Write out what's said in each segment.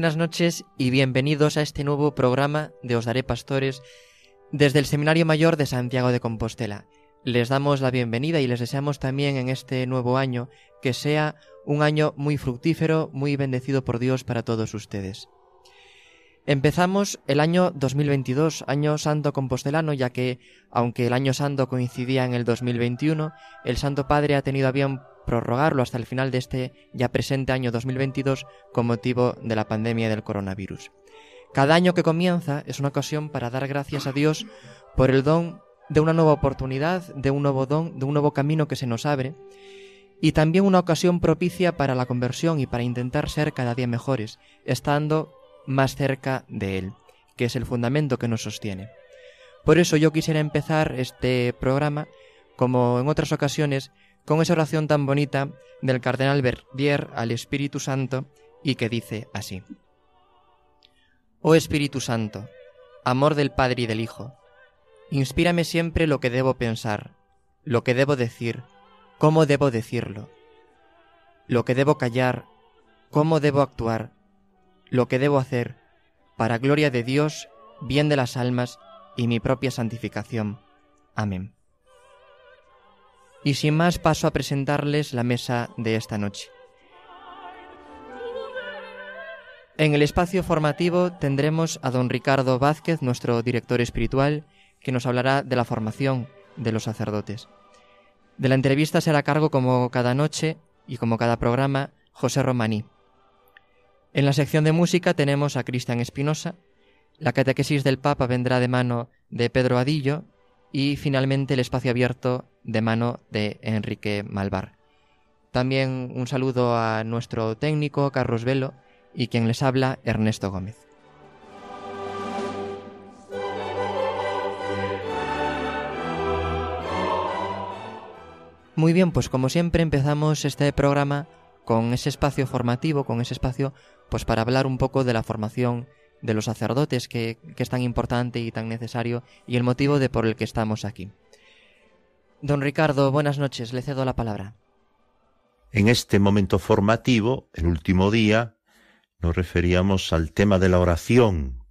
Buenas noches y bienvenidos a este nuevo programa de Os Daré Pastores desde el Seminario Mayor de Santiago de Compostela. Les damos la bienvenida y les deseamos también en este nuevo año que sea un año muy fructífero, muy bendecido por Dios para todos ustedes. Empezamos el año 2022, año santo compostelano, ya que, aunque el año santo coincidía en el 2021, el Santo Padre ha tenido a bien prorrogarlo hasta el final de este ya presente año 2022 con motivo de la pandemia del coronavirus. Cada año que comienza es una ocasión para dar gracias a Dios por el don de una nueva oportunidad, de un nuevo don, de un nuevo camino que se nos abre, y también una ocasión propicia para la conversión y para intentar ser cada día mejores, estando más cerca de Él, que es el fundamento que nos sostiene. Por eso yo quisiera empezar este programa, como en otras ocasiones, con esa oración tan bonita del cardenal Verdier al Espíritu Santo y que dice así. Oh Espíritu Santo, amor del Padre y del Hijo, inspírame siempre lo que debo pensar, lo que debo decir, cómo debo decirlo, lo que debo callar, cómo debo actuar, lo que debo hacer, para gloria de Dios, bien de las almas y mi propia santificación. Amén. Y sin más paso a presentarles la mesa de esta noche. En el espacio formativo tendremos a don Ricardo Vázquez, nuestro director espiritual, que nos hablará de la formación de los sacerdotes. De la entrevista será a cargo, como cada noche y como cada programa, José Romaní. En la sección de música tenemos a Cristian Espinosa, la catequesis del Papa vendrá de mano de Pedro Adillo y finalmente el espacio abierto de mano de Enrique Malvar. También un saludo a nuestro técnico Carlos Velo y quien les habla Ernesto Gómez. Muy bien, pues como siempre empezamos este programa con ese espacio formativo, con ese espacio pues para hablar un poco de la formación de los sacerdotes que, que, es tan importante y tan necesario y el motivo de por el que estamos aquí. Don Ricardo, buenas noches, le cedo la palabra. En este momento formativo, el último día, nos referíamos al tema de la oración.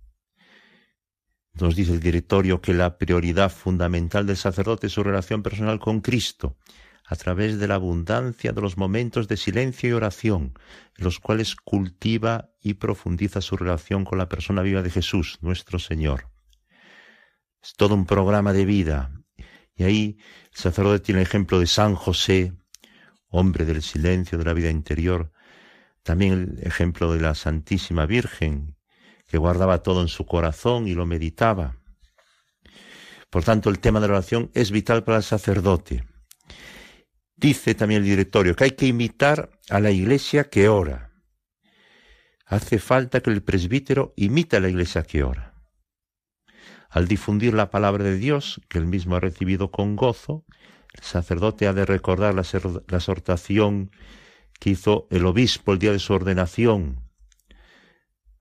Nos dice el directorio que la prioridad fundamental del sacerdote es su relación personal con Cristo, a través de la abundancia de los momentos de silencio y oración, en los cuales cultiva y profundiza su relación con la persona viva de Jesús, nuestro Señor. Es todo un programa de vida. Y ahí el sacerdote tiene el ejemplo de San José, hombre del silencio, de la vida interior, también el ejemplo de la Santísima Virgen, que guardaba todo en su corazón y lo meditaba. Por tanto, el tema de la oración es vital para el sacerdote. Dice también el directorio que hay que imitar a la iglesia que ora. Hace falta que el presbítero imite a la iglesia que ora. Al difundir la palabra de Dios, que él mismo ha recibido con gozo, el sacerdote ha de recordar la, exhortación que hizo el obispo el día de su ordenación,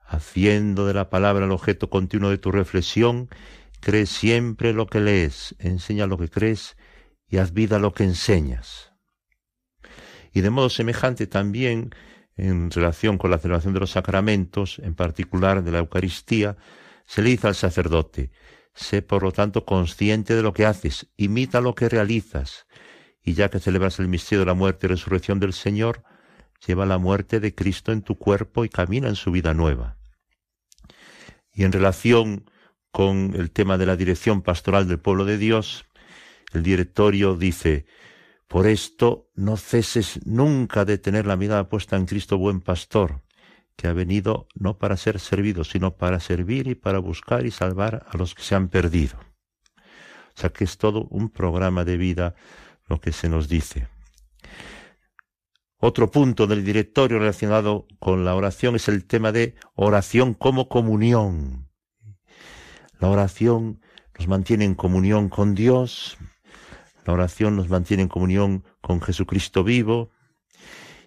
haciendo de la palabra el objeto continuo de tu reflexión, crees siempre lo que lees, enseña lo que crees y haz vida lo que enseñas. Y de modo semejante también en relación con la celebración de los sacramentos, en particular de la Eucaristía, se le dice al sacerdote, sé por lo tanto consciente de lo que haces, imita lo que realizas, y ya que celebras el misterio de la muerte y resurrección del Señor, lleva la muerte de Cristo en tu cuerpo y camina en su vida nueva. Y en relación con el tema de la dirección pastoral del pueblo de Dios, el directorio dice, por esto no ceses nunca de tener la mirada puesta en Cristo buen pastor, que ha venido no para ser servido, sino para servir y para buscar y salvar a los que se han perdido. O sea que es todo un programa de vida lo que se nos dice. Otro punto del directorio relacionado con la oración es el tema de oración como comunión. La oración nos mantiene en comunión con Dios, la oración nos mantiene en comunión con Jesucristo vivo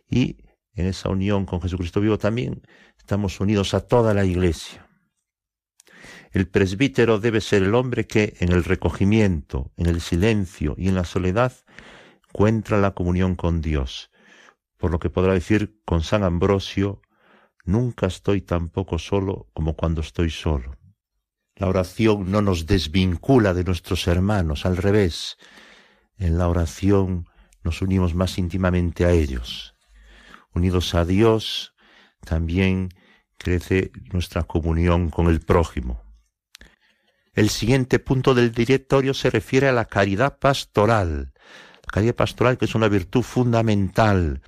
y en esa unión con Jesucristo vivo también estamos unidos a toda la iglesia. El presbítero debe ser el hombre que en el recogimiento, en el silencio y en la soledad encuentra la comunión con Dios, por lo que podrá decir con San Ambrosio, nunca estoy tan poco solo como cuando estoy solo. La oración no nos desvincula de nuestros hermanos, al revés, en la oración nos unimos más íntimamente a ellos. Unidos a Dios, también crece nuestra comunión con el prójimo. El siguiente punto del directorio se refiere a la caridad pastoral. La caridad pastoral que es una virtud fundamental,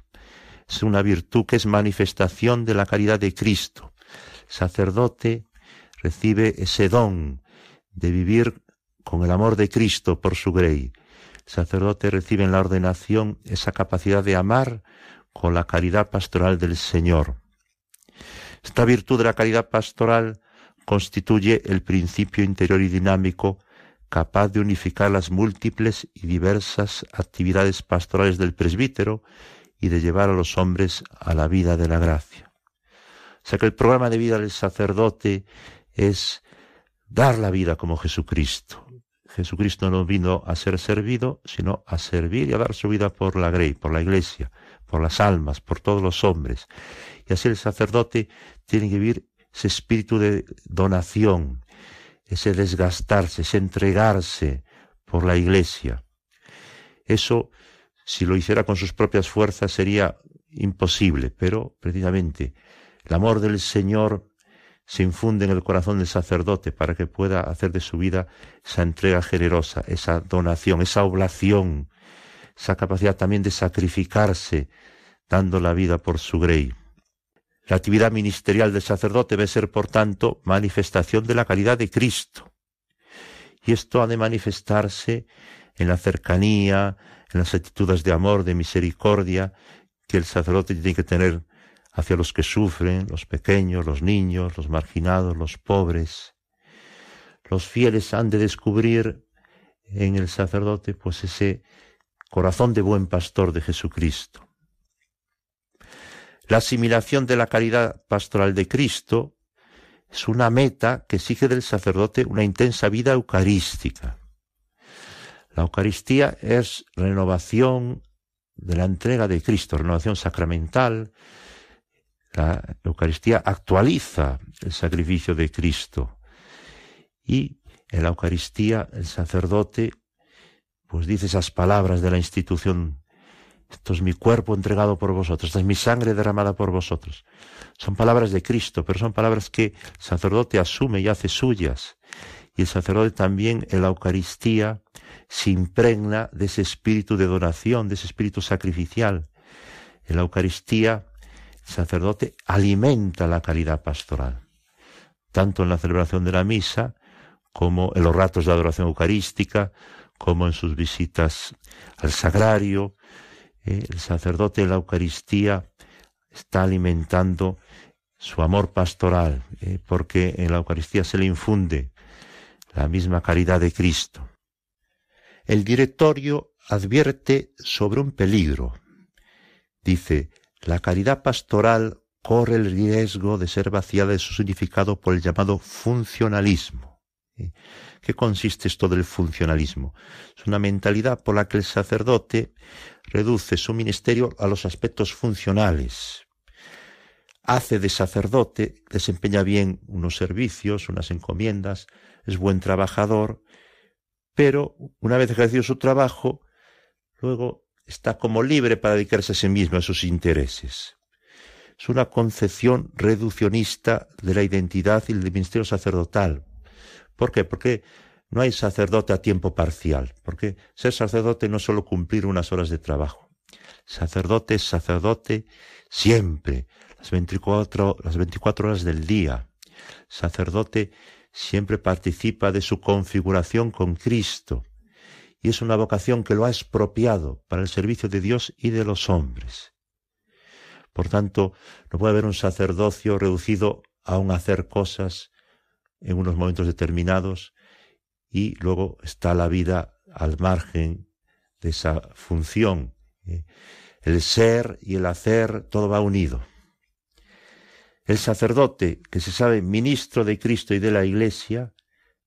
es una virtud que es manifestación de la caridad de Cristo. El sacerdote recibe ese don de vivir con el amor de Cristo por su grey. El sacerdote recibe en la ordenación esa capacidad de amar con la caridad pastoral del Señor. Esta virtud de la caridad pastoral constituye el principio interior y dinámico capaz de unificar las múltiples y diversas actividades pastorales del presbítero y de llevar a los hombres a la vida de la gracia. O sea que el programa de vida del sacerdote es dar la vida como Jesucristo. Jesucristo no vino a ser servido, sino a servir y a dar su vida por la grey, por la iglesia, por las almas, por todos los hombres. Y así el sacerdote tiene que vivir ese espíritu de donación, ese desgastarse, ese entregarse por la iglesia. Eso, si lo hiciera con sus propias fuerzas, sería imposible, pero precisamente el amor del Señor se infunde en el corazón del sacerdote para que pueda hacer de su vida esa entrega generosa, esa donación, esa oblación, esa capacidad también de sacrificarse, dando la vida por su grey. La actividad ministerial del sacerdote debe ser, por tanto, manifestación de la caridad de Cristo. Y esto ha de manifestarse en la cercanía, en las actitudes de amor, de misericordia, que el sacerdote tiene que tener hacia los que sufren, los pequeños, los niños, los marginados, los pobres. Los fieles han de descubrir en el sacerdote pues ese corazón de buen pastor de Jesucristo. La asimilación de la caridad pastoral de Cristo es una meta que exige del sacerdote una intensa vida eucarística. La Eucaristía es renovación de la entrega de Cristo, renovación sacramental. La Eucaristía actualiza el sacrificio de Cristo. Y en la Eucaristía el sacerdote pues dice esas palabras de la institución esto es mi cuerpo entregado por vosotros, esta es mi sangre derramada por vosotros. Son palabras de Cristo, pero son palabras que el sacerdote asume y hace suyas. Y el sacerdote también en la Eucaristía se impregna de ese espíritu de donación, de ese espíritu sacrificial. En la Eucaristía el sacerdote alimenta la caridad pastoral, tanto en la celebración de la misa como en los ratos de adoración eucarística, como en sus visitas al sagrario, eh, el sacerdote en la Eucaristía está alimentando su amor pastoral, eh, porque en la Eucaristía se le infunde la misma caridad de Cristo. El directorio advierte sobre un peligro. Dice, la caridad pastoral corre el riesgo de ser vaciada de su significado por el llamado funcionalismo. ¿Eh? ¿Qué consiste esto del funcionalismo? Es una mentalidad por la que el sacerdote reduce su ministerio a los aspectos funcionales. Hace de sacerdote, desempeña bien unos servicios, unas encomiendas, es buen trabajador, pero una vez ejercido su trabajo, luego está como libre para dedicarse a sí mismo, a sus intereses. Es una concepción reduccionista de la identidad y del ministerio sacerdotal, ¿Por qué? Porque no hay sacerdote a tiempo parcial, porque ser sacerdote no es solo cumplir unas horas de trabajo. Sacerdote es sacerdote siempre, las 24, las 24 horas del día. Sacerdote siempre participa de su configuración con Cristo y es una vocación que lo ha expropiado para el servicio de Dios y de los hombres. Por tanto, no puede haber un sacerdocio reducido a un hacer cosas en unos momentos determinados y luego está la vida al margen de esa función. ¿eh? El ser y el hacer, todo va unido. El sacerdote, que se sabe ministro de Cristo y de la Iglesia,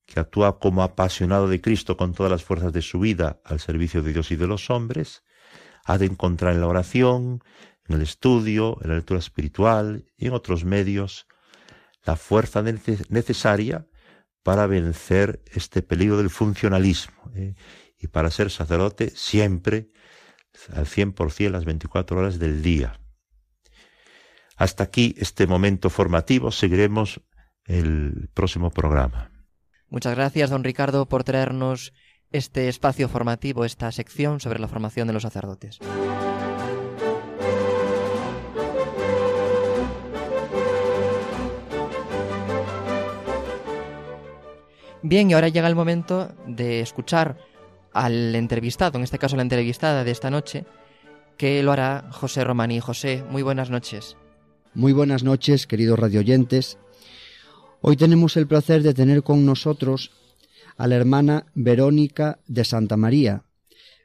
que actúa como apasionado de Cristo con todas las fuerzas de su vida al servicio de Dios y de los hombres, ha de encontrar en la oración, en el estudio, en la lectura espiritual y en otros medios la fuerza necesaria para vencer este peligro del funcionalismo ¿eh? y para ser sacerdote siempre al 100% las 24 horas del día. Hasta aquí este momento formativo, seguiremos el próximo programa. Muchas gracias, don Ricardo, por traernos este espacio formativo, esta sección sobre la formación de los sacerdotes. Bien, y ahora llega el momento de escuchar al entrevistado, en este caso la entrevistada de esta noche, que lo hará José Romaní. José, muy buenas noches. Muy buenas noches, queridos radioyentes. Hoy tenemos el placer de tener con nosotros a la hermana Verónica de Santa María.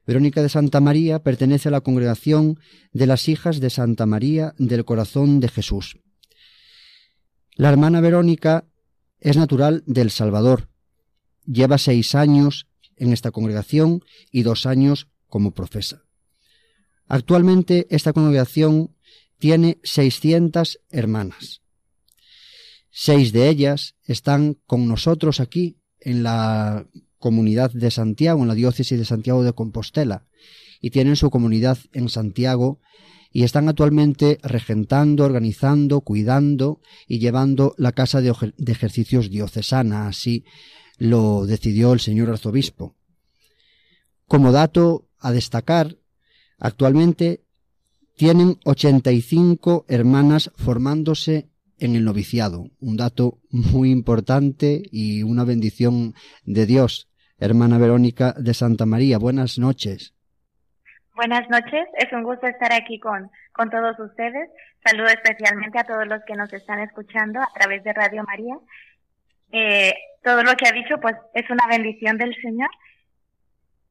Verónica de Santa María pertenece a la congregación de las hijas de Santa María del Corazón de Jesús. La hermana Verónica es natural del Salvador Lleva seis años en esta congregación y dos años como profesa. Actualmente esta congregación tiene 600 hermanas. Seis de ellas están con nosotros aquí en la comunidad de Santiago, en la diócesis de Santiago de Compostela, y tienen su comunidad en Santiago y están actualmente regentando, organizando, cuidando y llevando la casa de, ejercicios diocesana, así lo decidió el señor arzobispo. Como dato a destacar, actualmente tienen 85 hermanas formándose en el noviciado, un dato muy importante y una bendición de Dios. Hermana Verónica de Santa María, buenas noches. Buenas noches, es un gusto estar aquí con, con todos ustedes. Saludo especialmente a todos los que nos están escuchando a través de Radio María eh, todo lo que ha dicho, pues es una bendición del Señor,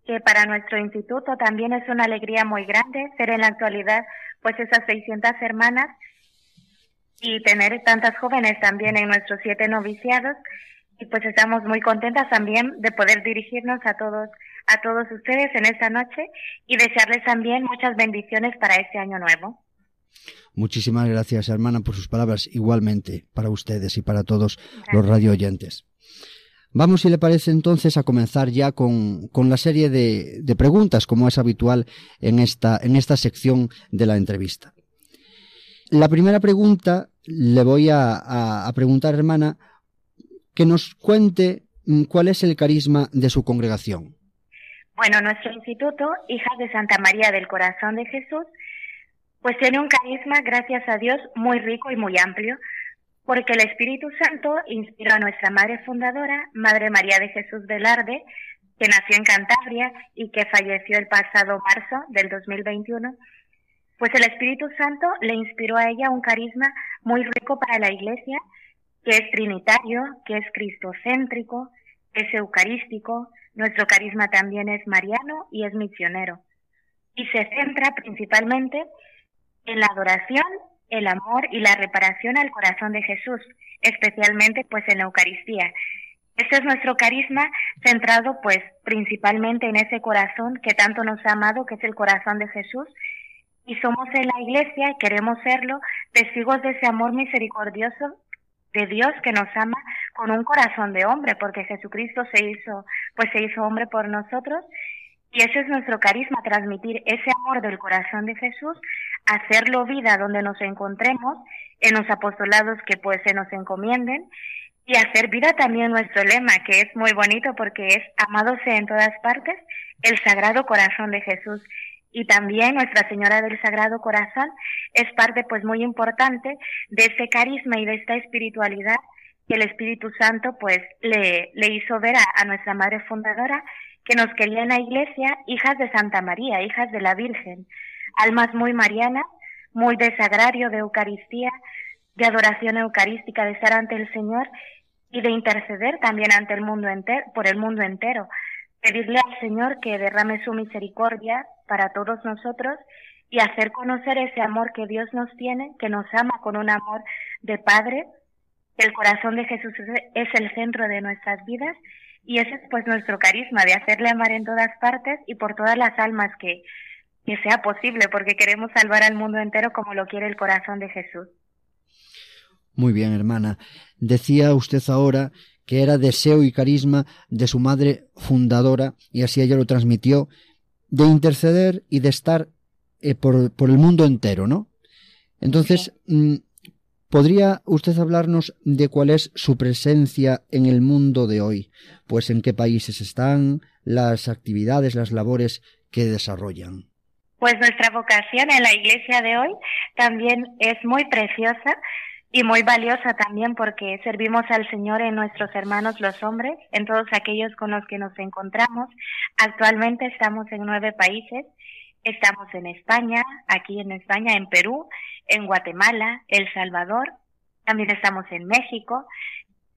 que para nuestro instituto también es una alegría muy grande ser en la actualidad, pues esas 600 hermanas y tener tantas jóvenes también en nuestros siete noviciados. Y pues estamos muy contentas también de poder dirigirnos a todos, a todos ustedes en esta noche y desearles también muchas bendiciones para este año nuevo. Muchísimas gracias, hermana, por sus palabras, igualmente para ustedes y para todos los radio oyentes. Vamos, si le parece entonces, a comenzar ya con, la serie de, preguntas, como es habitual en esta, en esta sección de la entrevista. La primera pregunta le voy a, a preguntar, hermana, que nos cuente mm, cuál es el carisma de su congregación. Bueno, nuestro instituto, Hijas de Santa María del Corazón de Jesús, pues tiene un carisma, gracias a Dios, muy rico y muy amplio, porque el Espíritu Santo inspiró a nuestra Madre Fundadora, Madre María de Jesús Velarde, que nació en Cantabria y que falleció el pasado marzo del 2021, pues el Espíritu Santo le inspiró a ella un carisma muy rico para la Iglesia, que es trinitario, que es cristocéntrico, es eucarístico, nuestro carisma también es mariano y es misionero. Y se centra principalmente en la adoración, el amor y la reparación al corazón de Jesús, especialmente pues en la Eucaristía. Este es nuestro carisma centrado pues principalmente en ese corazón que tanto nos ha amado, que es el corazón de Jesús, y somos en la iglesia, queremos serlo, testigos de ese amor misericordioso de Dios que nos ama con un corazón de hombre, porque Jesucristo se hizo, pues se hizo hombre por nosotros, y ese es nuestro carisma, transmitir ese amor del corazón de Jesús hacerlo vida donde nos encontremos, en los apostolados que pues se nos encomienden, y hacer vida también nuestro lema, que es muy bonito porque es amadose en todas partes, el Sagrado Corazón de Jesús. Y también Nuestra Señora del Sagrado Corazón es parte pues muy importante de ese carisma y de esta espiritualidad que el Espíritu Santo pues le, le hizo ver a nuestra Madre Fundadora que nos quería en la iglesia hijas de Santa María, hijas de la Virgen almas muy marianas, muy de sagrario, de Eucaristía, de adoración eucarística, de estar ante el Señor y de interceder también ante el mundo entero, por el mundo entero. Pedirle al Señor que derrame su misericordia para todos nosotros y hacer conocer ese amor que Dios nos tiene, que nos ama con un amor de Padre. El corazón de Jesús es el centro de nuestras vidas y ese es pues nuestro carisma de hacerle amar en todas partes y por todas las almas que, que sea posible, porque queremos salvar al mundo entero como lo quiere el corazón de Jesús. Muy bien, hermana. Decía usted ahora que era deseo y carisma de su madre fundadora, y así ella lo transmitió, de interceder y de estar eh, por, el mundo entero, ¿no? Entonces, mm, ¿podría usted hablarnos de cuál es su presencia en el mundo de hoy? Pues en qué países están, las actividades, las labores que desarrollan. Pues nuestra vocación en la iglesia de hoy también es muy preciosa y muy valiosa también porque servimos al Señor en nuestros hermanos los hombres, en todos aquellos con los que nos encontramos. Actualmente estamos en nueve países. Estamos en España, aquí en España, en Perú, en Guatemala, El Salvador. También estamos en México.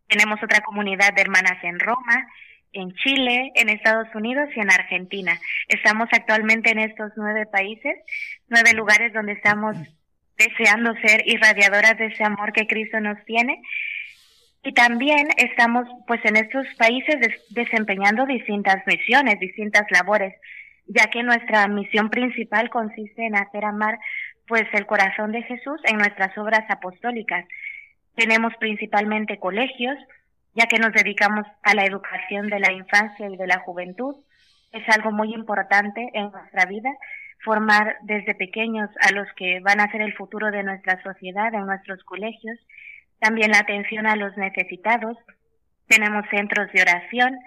Tenemos otra comunidad de hermanas en Roma, en Chile, en Estados Unidos y en Argentina. Estamos actualmente en estos nueve países, nueve lugares donde estamos deseando ser irradiadoras de ese amor que Cristo nos tiene. Y también estamos pues en estos países desempeñando distintas misiones, distintas labores, ya que nuestra misión principal consiste en hacer amar pues el corazón de Jesús en nuestras obras apostólicas. Tenemos principalmente colegios, ya que nos dedicamos a la educación de la infancia y de la juventud. Es algo muy importante en nuestra vida formar desde pequeños a los que van a ser el futuro de nuestra sociedad en nuestros colegios, también la atención a los necesitados, tenemos centros de oración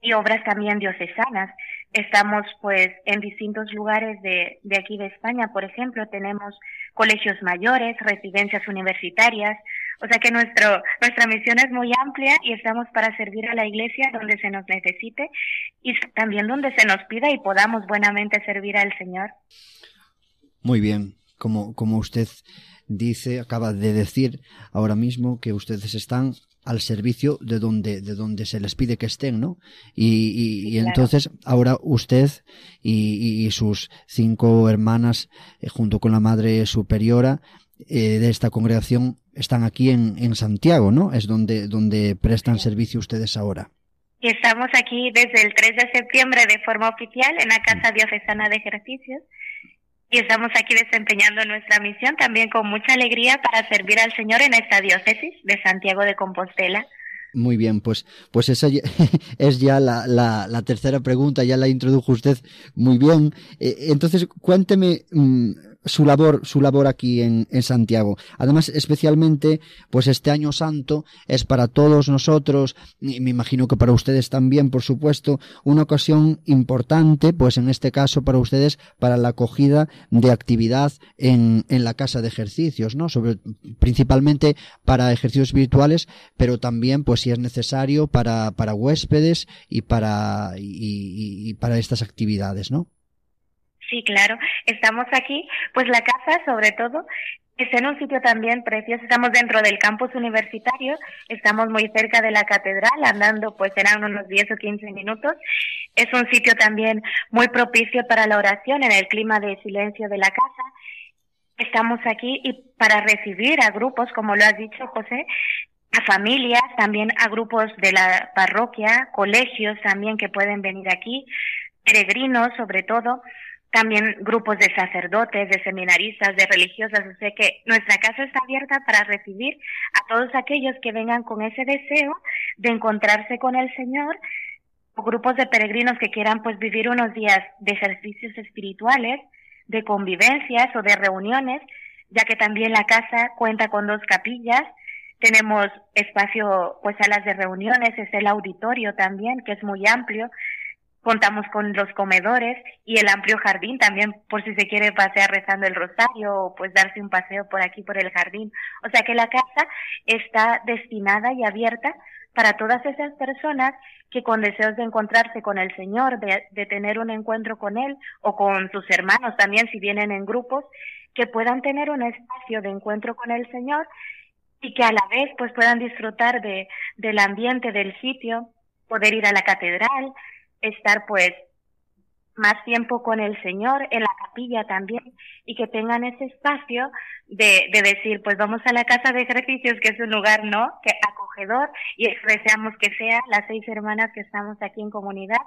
y obras también diocesanas. Estamos pues en distintos lugares de, de aquí de España, por ejemplo, tenemos colegios mayores, residencias universitarias, o sea que nuestro, nuestra misión es muy amplia y estamos para servir a la iglesia donde se nos necesite y también donde se nos pida y podamos buenamente servir al Señor. Muy bien, como, como usted dice, acaba de decir ahora mismo que ustedes están al servicio de donde, de donde se les pide que estén, ¿no? Y, y, entonces ahora usted y, y sus cinco hermanas, eh, junto con la Madre Superiora eh, de esta congregación, están aquí en, en Santiago, ¿no? Es donde, donde prestan servicio ustedes ahora. Y estamos aquí desde el 3 de septiembre de forma oficial en la Casa Diocesana de Ejercicios y estamos aquí desempeñando nuestra misión también con mucha alegría para servir al Señor en esta diócesis de Santiago de Compostela. Muy bien, pues, pues esa es ya la, la, la tercera pregunta, ya la introdujo usted muy bien. Eh, entonces, cuénteme, mm, su labor, su labor aquí en, en, Santiago. Además, especialmente, pues este año santo es para todos nosotros, y me imagino que para ustedes también, por supuesto, una ocasión importante, pues en este caso para ustedes, para la acogida de actividad en, en la casa de ejercicios, ¿no? Sobre, principalmente para ejercicios espirituales, pero también, pues si es necesario, para, para huéspedes y para, y, y para estas actividades, ¿no? Sí, claro. Estamos aquí, pues la casa sobre todo está en un sitio también precioso. Estamos dentro del campus universitario, estamos muy cerca de la catedral, andando pues serán unos 10 o 15 minutos. Es un sitio también muy propicio para la oración en el clima de silencio de la casa. Estamos aquí y para recibir a grupos, como lo has dicho, José, a familias, también a grupos de la parroquia, colegios también que pueden venir aquí, peregrinos sobre todo también grupos de sacerdotes, de seminaristas, de religiosas, o sea que nuestra casa está abierta para recibir a todos aquellos que vengan con ese deseo de encontrarse con el Señor, o grupos de peregrinos que quieran pues vivir unos días de ejercicios espirituales, de convivencias o de reuniones, ya que también la casa cuenta con dos capillas, tenemos espacio, pues salas de reuniones, es el auditorio también, que es muy amplio, Contamos con los comedores y el amplio jardín también por si se quiere pasear rezando el rosario o pues darse un paseo por aquí por el jardín. O sea que la casa está destinada y abierta para todas esas personas que con deseos de encontrarse con el Señor, de, tener un encuentro con Él o con sus hermanos también si vienen en grupos, que puedan tener un espacio de encuentro con el Señor y que a la vez pues puedan disfrutar de, del ambiente del sitio, poder ir a la catedral, estar pues más tiempo con el Señor, en la capilla también, y que tengan ese espacio de, de decir, pues vamos a la casa de ejercicios, que es un lugar, ¿no?, que acogedor, y deseamos que sea las seis hermanas que estamos aquí en comunidad,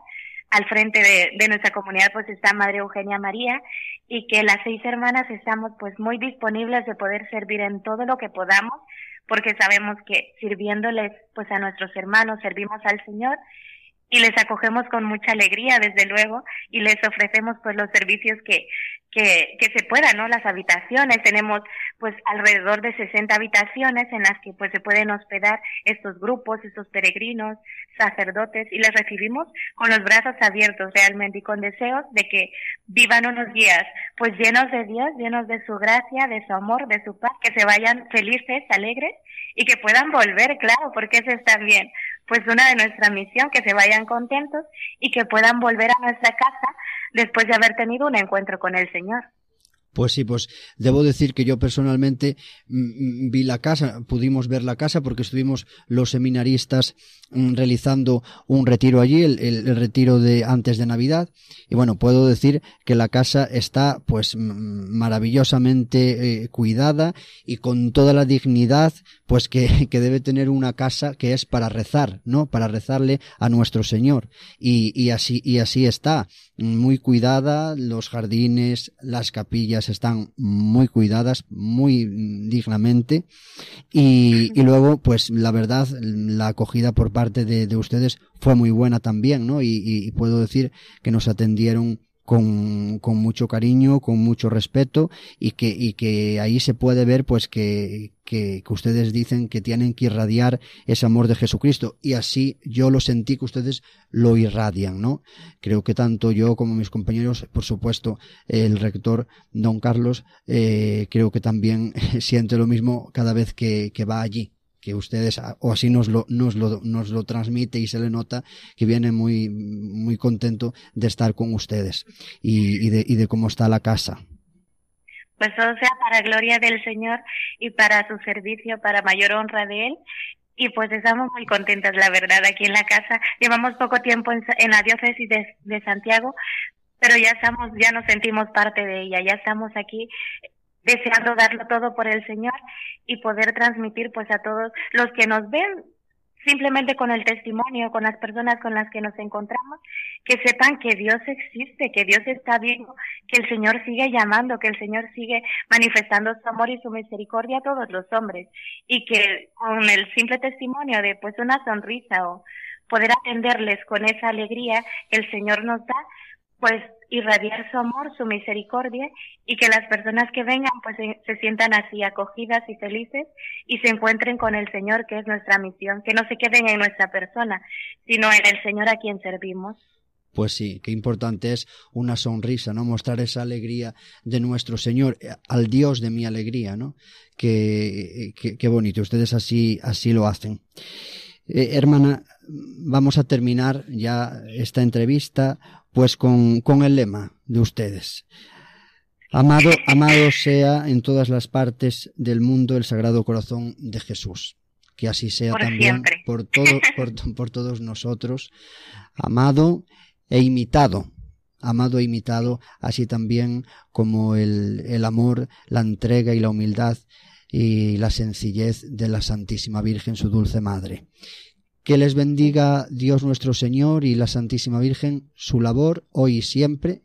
al frente de, de, nuestra comunidad pues está Madre Eugenia María y que las seis hermanas estamos pues muy disponibles de poder servir en todo lo que podamos porque sabemos que sirviéndoles pues a nuestros hermanos servimos al Señor y les acogemos con mucha alegría, desde luego, y les ofrecemos pues los servicios que, que, se puedan, ¿no? Las habitaciones, tenemos pues alrededor de 60 habitaciones en las que pues se pueden hospedar estos grupos, estos peregrinos, sacerdotes, y les recibimos con los brazos abiertos realmente y con deseos de que vivan unos días pues llenos de Dios, llenos de su gracia, de su amor, de su paz, que se vayan felices, alegres y que puedan volver, claro, porque eso está bien pues una de nuestra misión, que se vayan contentos y que puedan volver a nuestra casa después de haber tenido un encuentro con el Señor. Pues sí, pues debo decir que yo personalmente mm, mm, vi la casa, pudimos ver la casa porque estuvimos los seminaristas mm, realizando un retiro allí, el, retiro de antes de Navidad. Y bueno, puedo decir que la casa está pues maravillosamente eh, cuidada y con toda la dignidad pues que, que, debe tener una casa que es para rezar, ¿no? Para rezarle a nuestro Señor. Y, y así, y así está, muy cuidada, los jardines, las capillas, están muy cuidadas, muy dignamente y, luego pues la verdad la acogida por parte de, de ustedes fue muy buena también, ¿no? Y, puedo decir que nos atendieron con, con, mucho cariño, con mucho respeto y que, y que ahí se puede ver pues que, que, que, ustedes dicen que tienen que irradiar ese amor de Jesucristo y así yo lo sentí que ustedes lo irradian, ¿no? Creo que tanto yo como mis compañeros, por supuesto, el rector don Carlos, eh, creo que también siente lo mismo cada vez que, que va allí que ustedes, o así nos lo, nos lo, nos lo transmite y se le nota que viene muy, muy contento de estar con ustedes y, y, de, y de cómo está la casa. Pues todo sea para gloria del Señor y para su servicio, para mayor honra de Él. Y pues estamos muy contentas, la verdad, aquí en la casa. Llevamos poco tiempo en, en la diócesis de, de Santiago, pero ya estamos, ya nos sentimos parte de ella, ya estamos aquí deseando darlo todo por el Señor y poder transmitir pues a todos los que nos ven simplemente con el testimonio, con las personas con las que nos encontramos, que sepan que Dios existe, que Dios está vivo, que el Señor sigue llamando, que el Señor sigue manifestando su amor y su misericordia a todos los hombres y que con el simple testimonio de pues una sonrisa o poder atenderles con esa alegría que el Señor nos da, pues irradiar su amor, su misericordia y que las personas que vengan pues se, sientan así acogidas y felices y se encuentren con el Señor que es nuestra misión, que no se queden en nuestra persona, sino en el Señor a quien servimos. Pues sí, qué importante es una sonrisa, ¿no? Mostrar esa alegría de nuestro Señor, eh, al Dios de mi alegría, ¿no? Qué, qué, bonito, ustedes así, así lo hacen. Eh, hermana, vamos a terminar ya esta entrevista pues con, con el lema de ustedes. Amado, amado sea en todas las partes del mundo el Sagrado Corazón de Jesús. Que así sea por también por, todo, por, por todos nosotros. Amado e imitado amado e imitado, así también como el, el, amor, la entrega y la humildad y la sencillez de la Santísima Virgen, su dulce Madre. Que les bendiga Dios nuestro Señor y la Santísima Virgen su labor hoy y siempre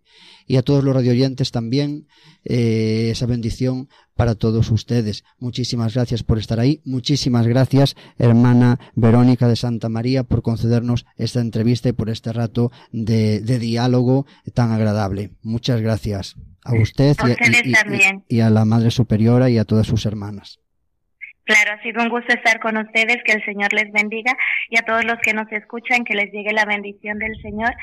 y a todos los radioyentes también eh, esa bendición para todos ustedes. Muchísimas gracias por estar ahí. Muchísimas gracias, hermana Verónica de Santa María, por concedernos esta entrevista y por este rato de, de diálogo tan agradable. Muchas gracias a usted a y, y, y, a la Madre Superiora y a todas sus hermanas. Claro, ha sido un gusto estar con ustedes, que el Señor les bendiga y a todos los que nos escuchan, que les llegue la bendición del Señor,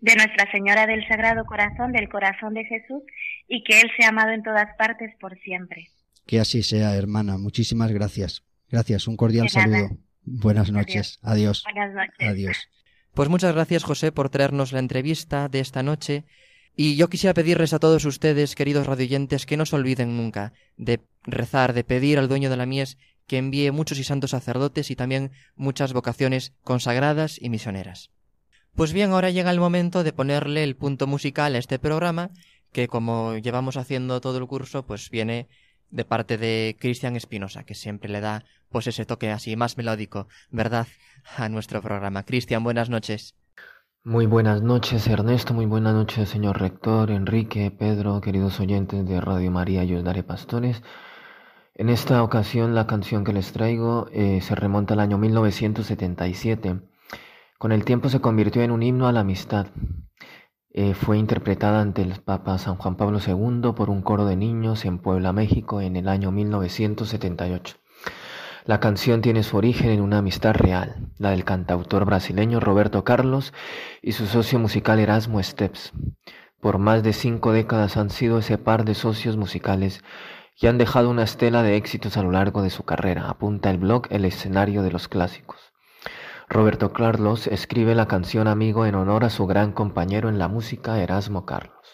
de Nuestra Señora del Sagrado Corazón, del Corazón de Jesús, y que Él sea amado en todas partes por siempre. Que así sea, hermana. Muchísimas gracias. Gracias, un cordial saludo. Buenas noches. Adiós. Buenas noches. Adiós. Pues muchas gracias, José, por traernos la entrevista de esta noche Y yo quisiera pedirles a todos ustedes, queridos radioyentes, que no se olviden nunca de rezar, de pedir al dueño de la mies que envíe muchos y santos sacerdotes y también muchas vocaciones consagradas y misioneras. Pues bien, ahora llega el momento de ponerle el punto musical a este programa, que como llevamos haciendo todo el curso, pues viene de parte de Cristian Espinosa, que siempre le da pues ese toque así más melódico, ¿verdad? A nuestro programa. Cristian, buenas noches. Muy buenas noches, Ernesto. Muy buenas noches, señor rector, Enrique, Pedro, queridos oyentes de Radio María y os daré pastores. En esta ocasión, la canción que les traigo eh, se remonta al año 1977. Con el tiempo se convirtió en un himno a la amistad. Eh, fue interpretada ante el Papa San Juan Pablo II por un coro de niños en Puebla, México, en el año 1978. La canción tiene su origen en una amistad real, la del cantautor brasileño Roberto Carlos y su socio musical Erasmo Steps. Por más de cinco décadas han sido ese par de socios musicales que han dejado una estela de éxitos a lo largo de su carrera, apunta el blog El escenario de los clásicos. Roberto Carlos escribe la canción Amigo en honor a su gran compañero en la música Erasmo Carlos.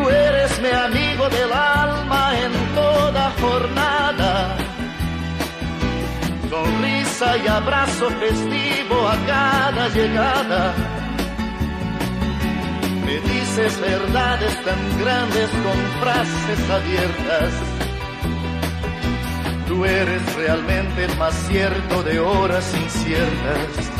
Tú eres mi amigo del alma en toda jornada. Sonrisa y abrazo festivo a cada llegada. Me dices verdades tan grandes con frases abiertas. Tú eres realmente el más cierto de horas inciertas.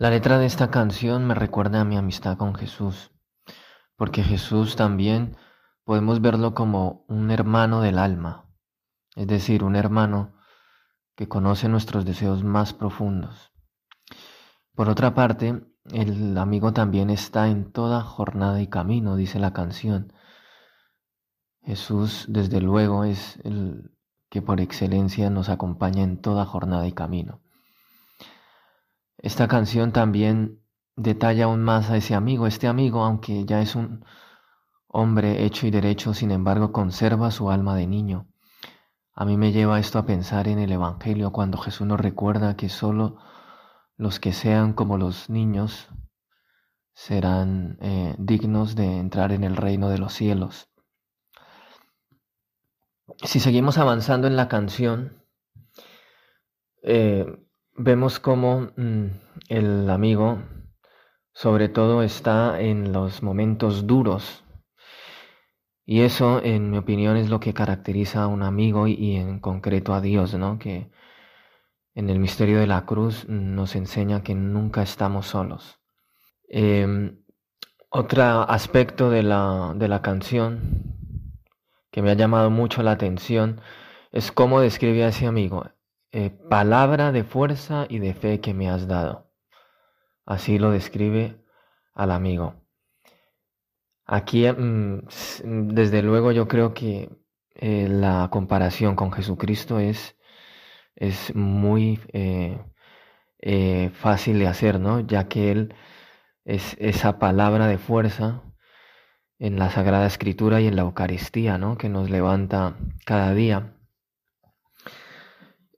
La letra de esta canción me recuerda a mi amistad con Jesús, porque Jesús también podemos verlo como un hermano del alma, es decir, un hermano que conoce nuestros deseos más profundos. Por otra parte, el amigo también está en toda jornada y camino, dice la canción. Jesús, desde luego, es el que por excelencia nos acompaña en toda jornada y camino. Esta canción también detalla aún más a ese amigo. Este amigo, aunque ya es un hombre hecho y derecho, sin embargo, conserva su alma de niño. A mí me lleva esto a pensar en el Evangelio cuando Jesús nos recuerda que solo los que sean como los niños serán eh, dignos de entrar en el reino de los cielos. Si seguimos avanzando en la canción, eh, vemos cómo mm, el amigo sobre todo está en los momentos duros. Y eso, en mi opinión, es lo que caracteriza a un amigo y, en concreto a Dios, ¿no? Que en el misterio de la cruz nos enseña que nunca estamos solos. Em, otro aspecto de la, de la canción que me ha llamado mucho la atención es cómo describe a ese amigo. Eh, palabra de fuerza y de fe que me has dado. Así lo describe al amigo. Aquí, mm, desde luego, yo creo que eh, la comparación con Jesucristo es, es muy eh, fácil de hacer, ¿no? Ya que Él es esa palabra de fuerza en la Sagrada Escritura y en la Eucaristía, ¿no? Que nos levanta cada día.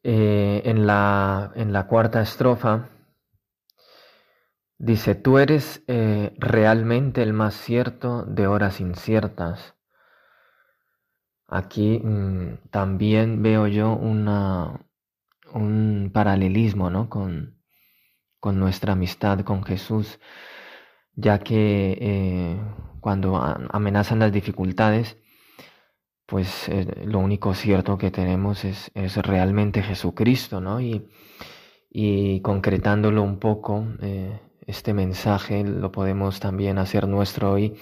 Eh, en, la, en, la, cuarta estrofa dice, tú eres eh, realmente el más cierto de horas inciertas. Aquí mm, también veo yo una, un paralelismo ¿no? con, con, nuestra amistad con Jesús, ya que eh, cuando amenazan las dificultades, pues eh, lo único cierto que tenemos es, es realmente Jesucristo, ¿no? Y, y concretándolo un poco, eh, este mensaje lo podemos también hacer nuestro hoy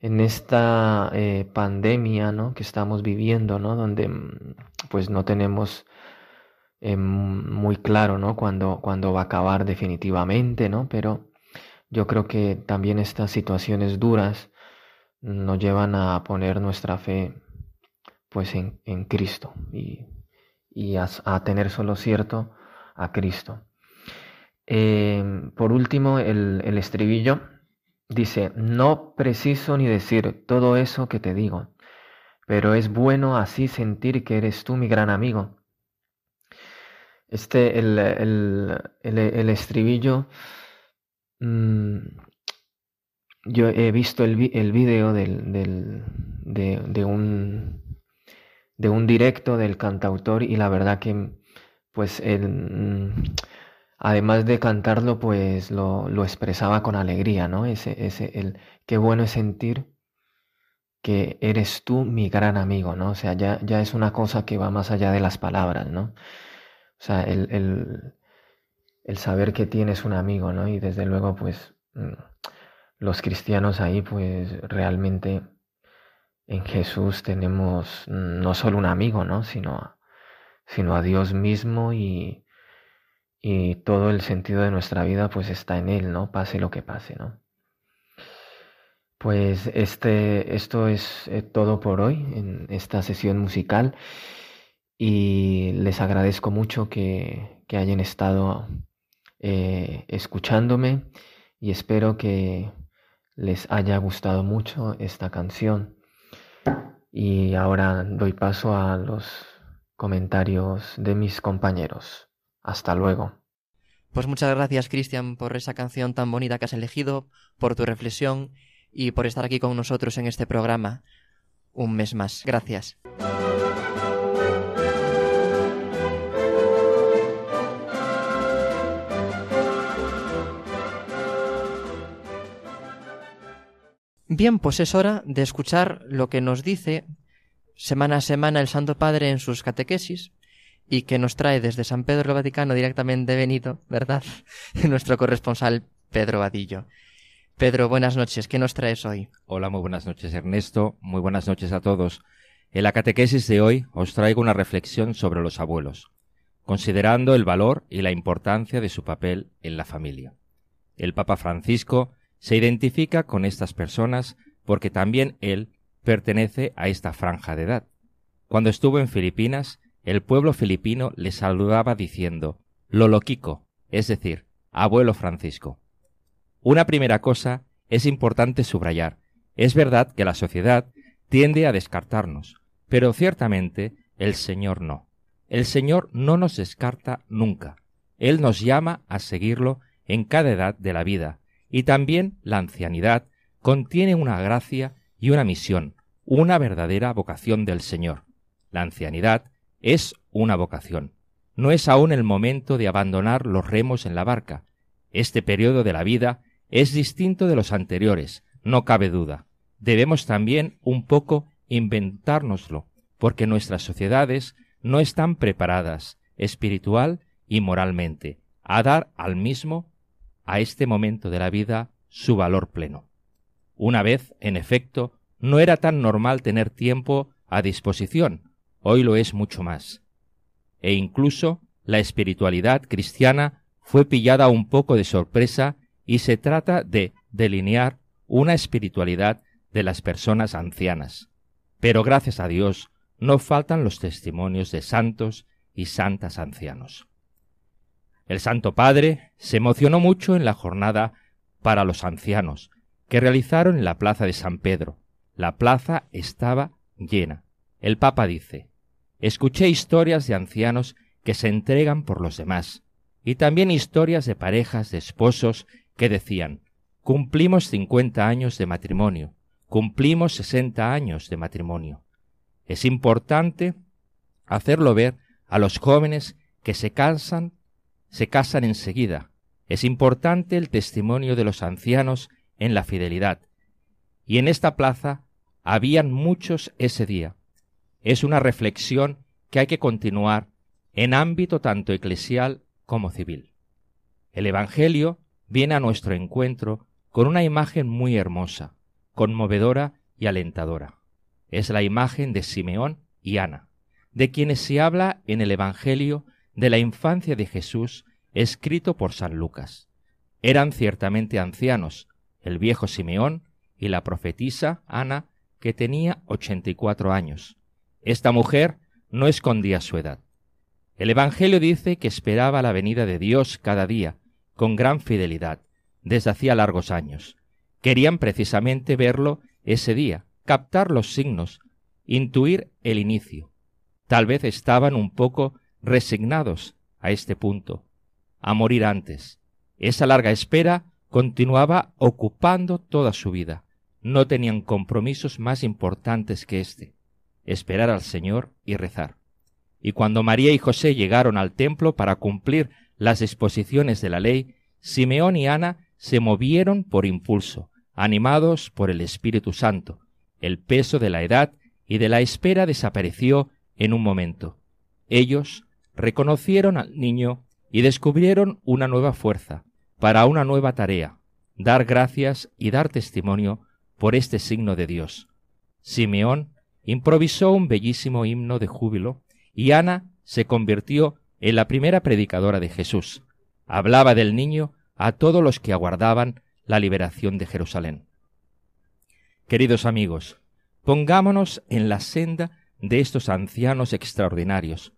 en esta eh, pandemia, ¿no? Que estamos viviendo, ¿no? Donde mm, pues no tenemos muy claro, ¿no? Cuando, cuando va a acabar definitivamente, ¿no? Pero yo creo que también estas situaciones duras nos llevan a poner nuestra fe pues en, en Cristo y, y a, tener solo cierto a Cristo. Em, por último, el, el estribillo dice, no preciso ni decir todo eso que te digo, pero es bueno así sentir que eres tú mi gran amigo. Este, el, el, el, estribillo, mmm, yo he visto el, el video del, del, de, de, un, de un directo del cantautor y la verdad que pues él, mm, además de cantarlo pues lo, lo, expresaba con alegría, ¿no? Ese, ese, el, qué bueno es sentir que eres tú mi gran amigo, ¿no? O sea, ya, ya es una cosa que va más allá de las palabras, ¿no? O sea, el, el, el saber que tienes un amigo, ¿no? Y desde luego pues mm, los cristianos ahí pues realmente en Jesús tenemos no solo un amigo, ¿no? sino, sino a Dios mismo y, todo el sentido de nuestra vida pues está en Él, ¿no? Pase lo que pase, ¿no? Pues este, esto es eh, todo por hoy en esta sesión musical y les agradezco mucho que, que hayan estado eh, escuchándome y espero que les haya gustado mucho esta canción. Y ahora doy paso a los comentarios de mis compañeros. Hasta luego. Pues muchas gracias, Cristian, por esa canción tan bonita que has elegido, por tu reflexión y por estar aquí con nosotros en este programa un mes más. Gracias. Bien, pues es hora de escuchar lo que nos dice semana a semana el Santo Padre en sus catequesis y que nos trae desde San Pedro el Vaticano directamente venido, ¿verdad? Nuestro corresponsal Pedro Vadillo. Pedro, buenas noches. ¿Qué nos traes hoy? Hola, muy buenas noches, Ernesto. Muy buenas noches a todos. En la catequesis de hoy os traigo una reflexión sobre los abuelos, considerando el valor y la importancia de su papel en la familia. El Papa Francisco se identifica con estas personas porque también él pertenece a esta franja de edad. Cuando estuvo en Filipinas, el pueblo filipino le saludaba diciendo Loloquico, es decir, abuelo Francisco. Una primera cosa es importante subrayar. Es verdad que la sociedad tiende a descartarnos, pero ciertamente el Señor no. El Señor no nos descarta nunca. Él nos llama a seguirlo en cada edad de la vida, y también la ancianidad contiene una gracia y una misión, una verdadera vocación del Señor. La ancianidad es una vocación. No es aún el momento de abandonar los remos en la barca. Este periodo de la vida es distinto de los anteriores, no cabe duda. Debemos también un poco inventárnoslo, porque nuestras sociedades no están preparadas, espiritual y moralmente, a dar al mismo, a este momento de la vida, su valor pleno. Una vez, en efecto, no era tan normal tener tiempo a disposición, hoy lo es mucho más. E incluso la espiritualidad cristiana fue pillada un poco de sorpresa y se trata de delinear una espiritualidad de las personas ancianas. Pero gracias a Dios no faltan los testimonios de santos y santas ancianos. El Santo Padre se emocionó mucho en la jornada para los ancianos que realizaron en la plaza de San Pedro. La plaza estaba llena. El Papa dice, Escuché historias de ancianos que se entregan por los demás, y también historias de parejas de esposos que decían, cumplimos cincuenta años de matrimonio, cumplimos sesenta años de matrimonio. Es importante hacerlo ver a los jóvenes que se cansan, se casan enseguida. Es importante el testimonio de los ancianos en la fidelidad. Y en esta plaza habían muchos ese día, es una reflexión que hay que continuar en ámbito tanto eclesial como civil. El Evangelio viene a nuestro encuentro con una imagen muy hermosa, conmovedora y alentadora. Es la imagen de Simeón y Ana, de quienes se habla en el Evangelio de la infancia de Jesús escrito por San Lucas. Eran ciertamente ancianos, el viejo Simeón y la profetisa Ana, que tenía ochenta y cuatro años, esta mujer no escondía su edad. El Evangelio dice que esperaba la venida de Dios cada día, con gran fidelidad, desde hacía largos años. Querían precisamente verlo ese día, captar los signos, intuir el inicio. Tal vez estaban un poco resignados a este punto, a morir antes. Esa larga espera continuaba ocupando toda su vida. No tenían compromisos más importantes que este esperar al Señor y rezar. Y cuando María y José llegaron al templo para cumplir las disposiciones de la ley, Simeón y Ana se movieron por impulso, animados por el Espíritu Santo. El peso de la edad y de la espera desapareció en un momento. Ellos reconocieron al niño y descubrieron una nueva fuerza para una nueva tarea, dar gracias y dar testimonio por este signo de Dios. Simeón improvisó un bellísimo himno de júbilo y Ana se convirtió en la primera predicadora de Jesús. Hablaba del niño a todos los que aguardaban la liberación de Jerusalén. Queridos amigos, pongámonos en la senda de estos ancianos extraordinarios.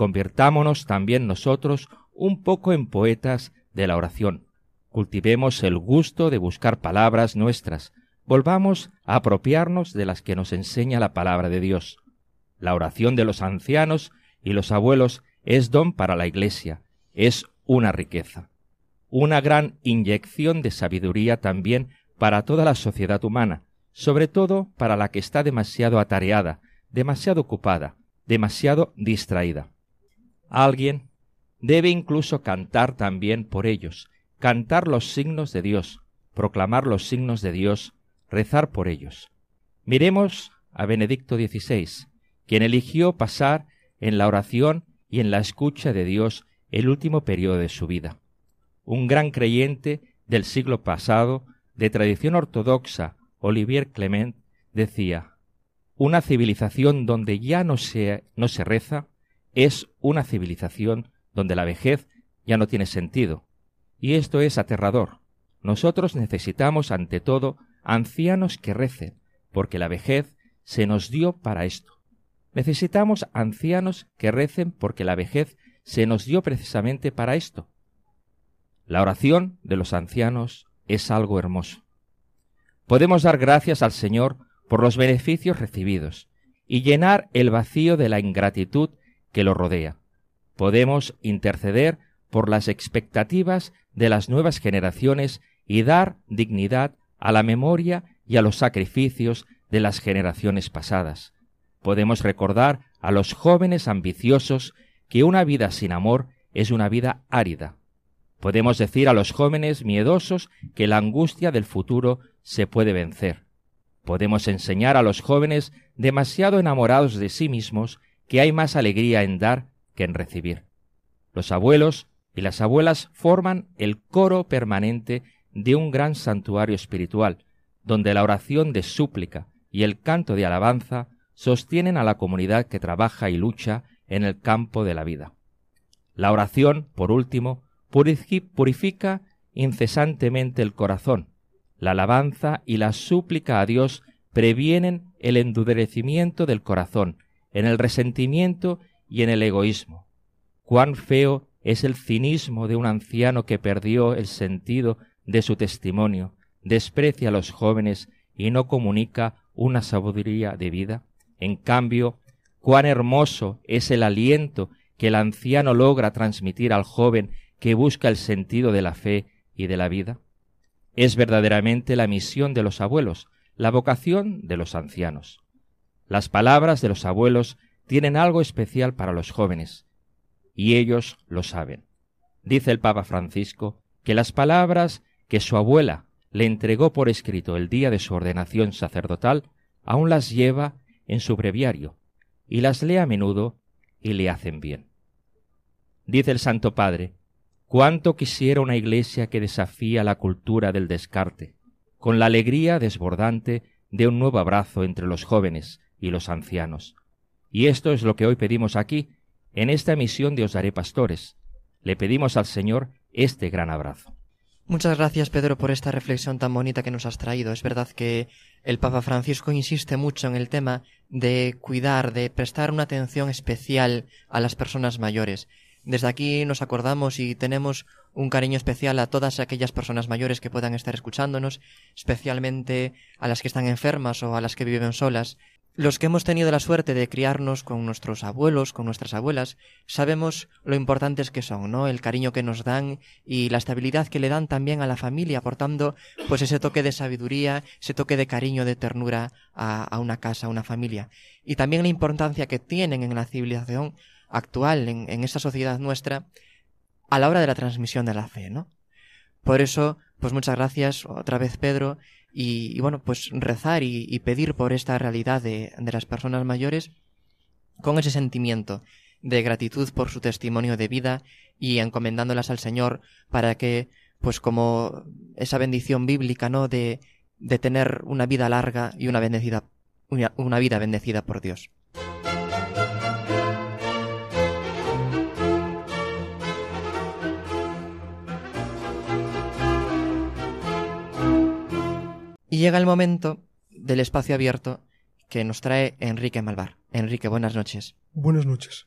Convirtámonos también nosotros un poco en poetas de la oración. Cultivemos el gusto de buscar palabras nuestras, volvamos a apropiarnos de las que nos enseña la palabra de Dios. La oración de los ancianos y los abuelos es don para la Iglesia, es una riqueza, una gran inyección de sabiduría también para toda la sociedad humana, sobre todo para la que está demasiado atareada, demasiado ocupada, demasiado distraída. Alguien debe incluso cantar también por ellos, cantar los signos de Dios, proclamar los signos de Dios rezar por ellos. Miremos a Benedicto XVI, quien eligió pasar en la oración y en la escucha de Dios el último periodo de su vida. Un gran creyente del siglo pasado, de tradición ortodoxa, Olivier Clement, decía, una civilización donde ya no se, no se reza es una civilización donde la vejez ya no tiene sentido. Y esto es aterrador, nosotros necesitamos ante todo ancianos que recen, porque la vejez se nos dio para esto. Necesitamos ancianos que recen porque la vejez se nos dio precisamente para esto. La oración de los ancianos es algo hermoso. Podemos dar gracias al Señor por los beneficios recibidos y llenar el vacío de la ingratitud que lo rodea. Podemos interceder por las expectativas de las nuevas generaciones y dar dignidad a la memoria y a los sacrificios de las generaciones pasadas. Podemos recordar a los jóvenes ambiciosos que una vida sin amor es una vida árida. Podemos decir a los jóvenes miedosos que la angustia del futuro se puede vencer. Podemos enseñar a los jóvenes demasiado enamorados de sí mismos que hay más alegría en dar que en recibir. Los abuelos y las abuelas forman el coro permanente de un gran santuario espiritual, donde la oración de súplica y el canto de alabanza sostienen a la comunidad que trabaja y lucha en el campo de la vida. La oración, por último, purifica incesantemente el corazón. La alabanza y la súplica a Dios previenen el endurecimiento del corazón, en el resentimiento y en el egoísmo. Cuán feo es el cinismo de un anciano que perdió el sentido de su testimonio, desprecia a los jóvenes y no comunica una sabiduría de vida. En cambio, cuán hermoso es el aliento que el anciano logra transmitir al joven que busca el sentido de la fe y de la vida. Es verdaderamente la misión de los abuelos, la vocación de los ancianos. Las palabras de los abuelos tienen algo especial para los jóvenes, y ellos lo saben. Dice el Papa Francisco que las palabras que su abuela le entregó por escrito el día de su ordenación sacerdotal aún las lleva en su breviario y las lee a menudo y le hacen bien. Dice el Santo Padre, cuánto quisiera una iglesia que desafía la cultura del descarte, con la alegría desbordante de un nuevo abrazo entre los jóvenes y los ancianos. Y esto es lo que hoy pedimos aquí, en esta misión de Os Daré Pastores. Le pedimos al Señor este gran abrazo. Muchas gracias, Pedro, por esta reflexión tan bonita que nos has traído. Es verdad que el Papa Francisco insiste mucho en el tema de cuidar, de prestar una atención especial a las personas mayores. Desde aquí nos acordamos y tenemos un cariño especial a todas aquellas personas mayores que puedan estar escuchándonos, especialmente a las que están enfermas o a las que viven solas. Los que hemos tenido la suerte de criarnos con nuestros abuelos, con nuestras abuelas, sabemos lo importantes que son, ¿no? El cariño que nos dan y la estabilidad que le dan también a la familia, aportando pues ese toque de sabiduría, ese toque de cariño, de ternura a, una casa, a una familia. Y también la importancia que tienen en la civilización actual, en, en esta sociedad nuestra, a la hora de la transmisión de la fe, ¿no? Por eso, pues muchas gracias otra vez, Pedro, y, bueno, pues rezar y, pedir por esta realidad de, de las personas mayores con ese sentimiento de gratitud por su testimonio de vida y encomendándolas al Señor para que, pues como esa bendición bíblica, ¿no? De, de tener una vida larga y una bendecida, una, una vida bendecida por Dios. Llega el momento del espacio abierto que nos trae Enrique Malvar. Enrique, buenas noches. Buenas noches.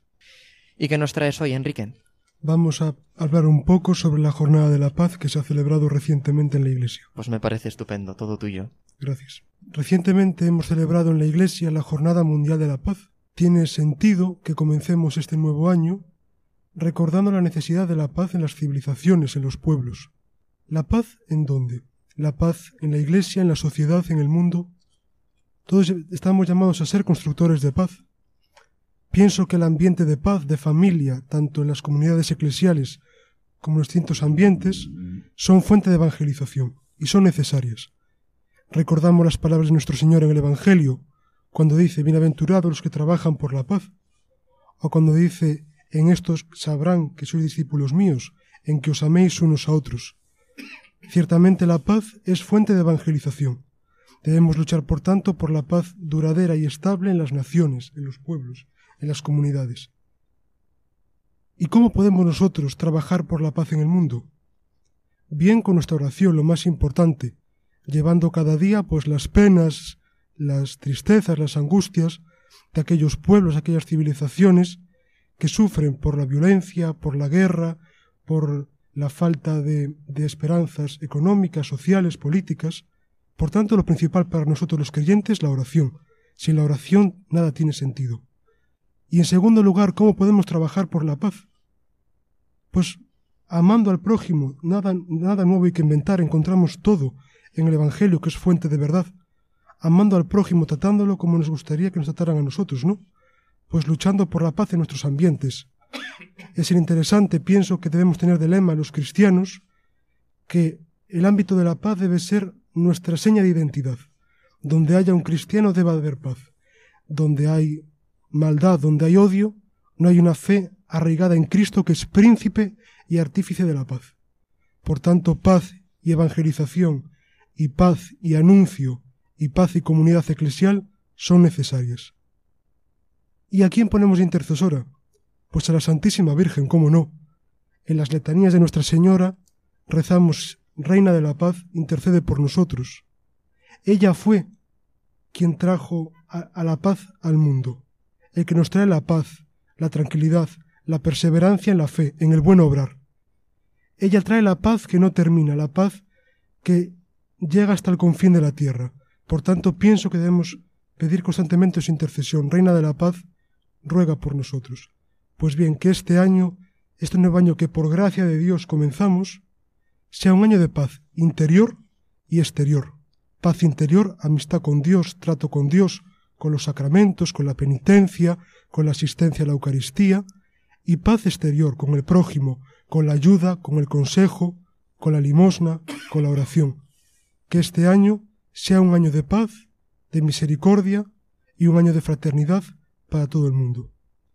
¿Y qué nos traes hoy, Enrique? Vamos a hablar un poco sobre la Jornada de la Paz que se ha celebrado recientemente en la Iglesia. Pues me parece estupendo, todo tuyo. Gracias. Recientemente hemos celebrado en la Iglesia la Jornada Mundial de la Paz. Tiene sentido que comencemos este nuevo año recordando la necesidad de la paz en las civilizaciones, en los pueblos. ¿La paz en dónde? La paz en la Iglesia, en la sociedad, en el mundo. Todos estamos llamados a ser constructores de paz. Pienso que el ambiente de paz, de familia, tanto en las comunidades eclesiales como en los distintos ambientes, son fuente de evangelización y son necesarias. Recordamos las palabras de nuestro Señor en el Evangelio, cuando dice, bienaventurados los que trabajan por la paz, o cuando dice, en estos sabrán que sois discípulos míos, en que os améis unos a otros. Ciertamente la paz es fuente de evangelización. Debemos luchar, por tanto, por la paz duradera y estable en las naciones, en los pueblos, en las comunidades. ¿Y cómo podemos nosotros trabajar por la paz en el mundo? bien con nuestra oración, lo más importante, llevando cada día pues las penas, las tristezas, las angustias de aquellos pueblos, aquellas civilizaciones que sufren por la violencia, por la guerra, por la falta de, esperanzas económicas, sociales, políticas. Por tanto, lo principal para nosotros los creyentes es la oración. Sin la oración nada tiene sentido. Y en segundo lugar, ¿cómo podemos trabajar por la paz? Pues amando al prójimo, nada, nada nuevo hay que inventar, encontramos todo en el Evangelio, que es fuente de verdad. Amando al prójimo, tratándolo como nos gustaría que nos trataran a nosotros, ¿no? Pues luchando por la paz en nuestros ambientes. Es interesante, pienso que debemos tener de lema los cristianos que el ámbito de la paz debe ser nuestra seña de identidad. Donde haya un cristiano debe haber paz. Donde hay maldad, donde hay odio, no hay una fe arraigada en Cristo que es príncipe y artífice de la paz. Por tanto, paz y evangelización, y paz y anuncio, y paz y comunidad eclesial son necesarias. ¿Y a quién ponemos intercesora? Pues a la Santísima Virgen, cómo no. En las letanías de Nuestra Señora rezamos, Reina de la Paz, intercede por nosotros. Ella fue quien trajo a, a la paz al mundo, el que nos trae la paz, la tranquilidad, la perseverancia en la fe, en el buen obrar. Ella trae la paz que no termina, la paz que llega hasta el confín de la tierra. Por tanto, pienso que debemos pedir constantemente su intercesión. Reina de la paz, ruega por nosotros. Pues bien, que este año, este nuevo año que por gracia de Dios comenzamos, sea un año de paz interior y exterior. Paz interior, amistad con Dios, trato con Dios, con los sacramentos, con la penitencia, con la asistencia a la Eucaristía, y paz exterior con el prójimo, con la ayuda, con el consejo, con la limosna, con la oración. Que este año sea un año de paz, de misericordia y un año de fraternidad para todo el mundo.